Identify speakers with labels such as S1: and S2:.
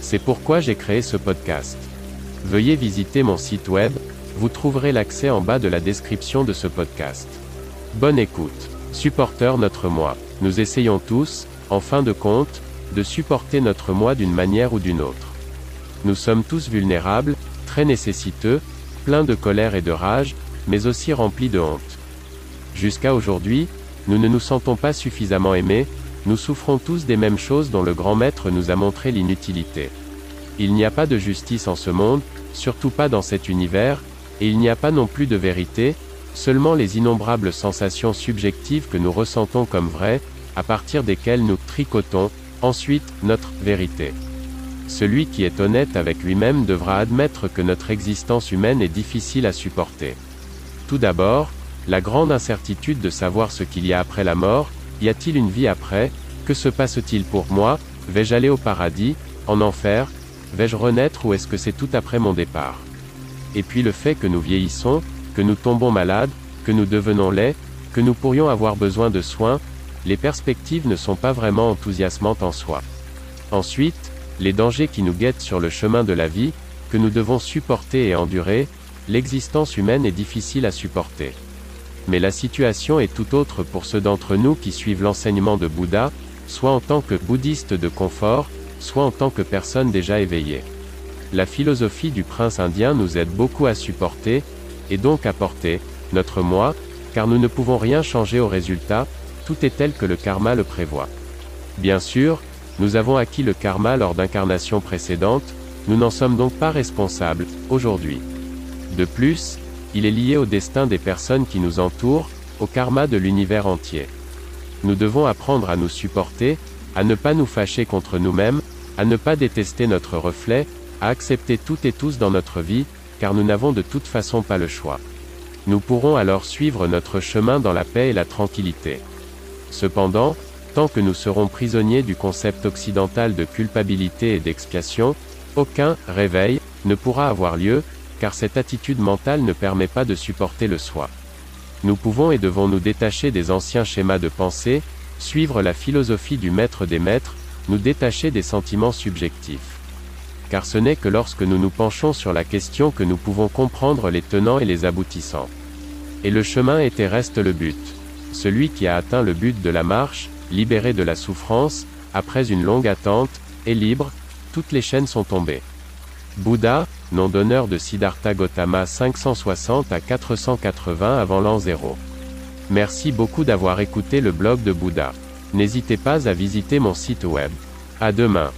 S1: C'est pourquoi j'ai créé ce podcast. Veuillez visiter mon site web, vous trouverez l'accès en bas de la description de ce podcast. Bonne écoute. Supporteur notre moi. Nous essayons tous, en fin de compte, de supporter notre moi d'une manière ou d'une autre. Nous sommes tous vulnérables, très nécessiteux, pleins de colère et de rage, mais aussi remplis de honte. Jusqu'à aujourd'hui, nous ne nous sentons pas suffisamment aimés, nous souffrons tous des mêmes choses dont le grand maître nous a montré l'inutilité. Il n'y a pas de justice en ce monde, surtout pas dans cet univers, et il n'y a pas non plus de vérité, seulement les innombrables sensations subjectives que nous ressentons comme vraies, à partir desquelles nous tricotons, ensuite, notre vérité. Celui qui est honnête avec lui-même devra admettre que notre existence humaine est difficile à supporter. Tout d'abord, la grande incertitude de savoir ce qu'il y a après la mort, y a-t-il une vie après? Que se passe-t-il pour moi? Vais-je aller au paradis? En enfer? Vais-je renaître ou est-ce que c'est tout après mon départ? Et puis le fait que nous vieillissons, que nous tombons malades, que nous devenons laids, que nous pourrions avoir besoin de soins, les perspectives ne sont pas vraiment enthousiasmantes en soi. Ensuite, les dangers qui nous guettent sur le chemin de la vie, que nous devons supporter et endurer, l'existence humaine est difficile à supporter. Mais la situation est tout autre pour ceux d'entre nous qui suivent l'enseignement de Bouddha, soit en tant que bouddhistes de confort, soit en tant que personnes déjà éveillées. La philosophie du prince indien nous aide beaucoup à supporter, et donc à porter, notre moi, car nous ne pouvons rien changer au résultat, tout est tel que le karma le prévoit. Bien sûr, nous avons acquis le karma lors d'incarnations précédentes, nous n'en sommes donc pas responsables, aujourd'hui. De plus, il est lié au destin des personnes qui nous entourent, au karma de l'univers entier. Nous devons apprendre à nous supporter, à ne pas nous fâcher contre nous-mêmes, à ne pas détester notre reflet, à accepter toutes et tous dans notre vie, car nous n'avons de toute façon pas le choix. Nous pourrons alors suivre notre chemin dans la paix et la tranquillité. Cependant, tant que nous serons prisonniers du concept occidental de culpabilité et d'expiation, aucun réveil ne pourra avoir lieu, car cette attitude mentale ne permet pas de supporter le soi. Nous pouvons et devons nous détacher des anciens schémas de pensée, suivre la philosophie du maître des maîtres, nous détacher des sentiments subjectifs. Car ce n'est que lorsque nous nous penchons sur la question que nous pouvons comprendre les tenants et les aboutissants. Et le chemin était reste le but. Celui qui a atteint le but de la marche, libéré de la souffrance, après une longue attente, est libre, toutes les chaînes sont tombées. Bouddha, nom d'honneur de Siddhartha Gautama 560 à 480 avant l'an 0. Merci beaucoup d'avoir écouté le blog de Bouddha. N'hésitez pas à visiter mon site web. À demain.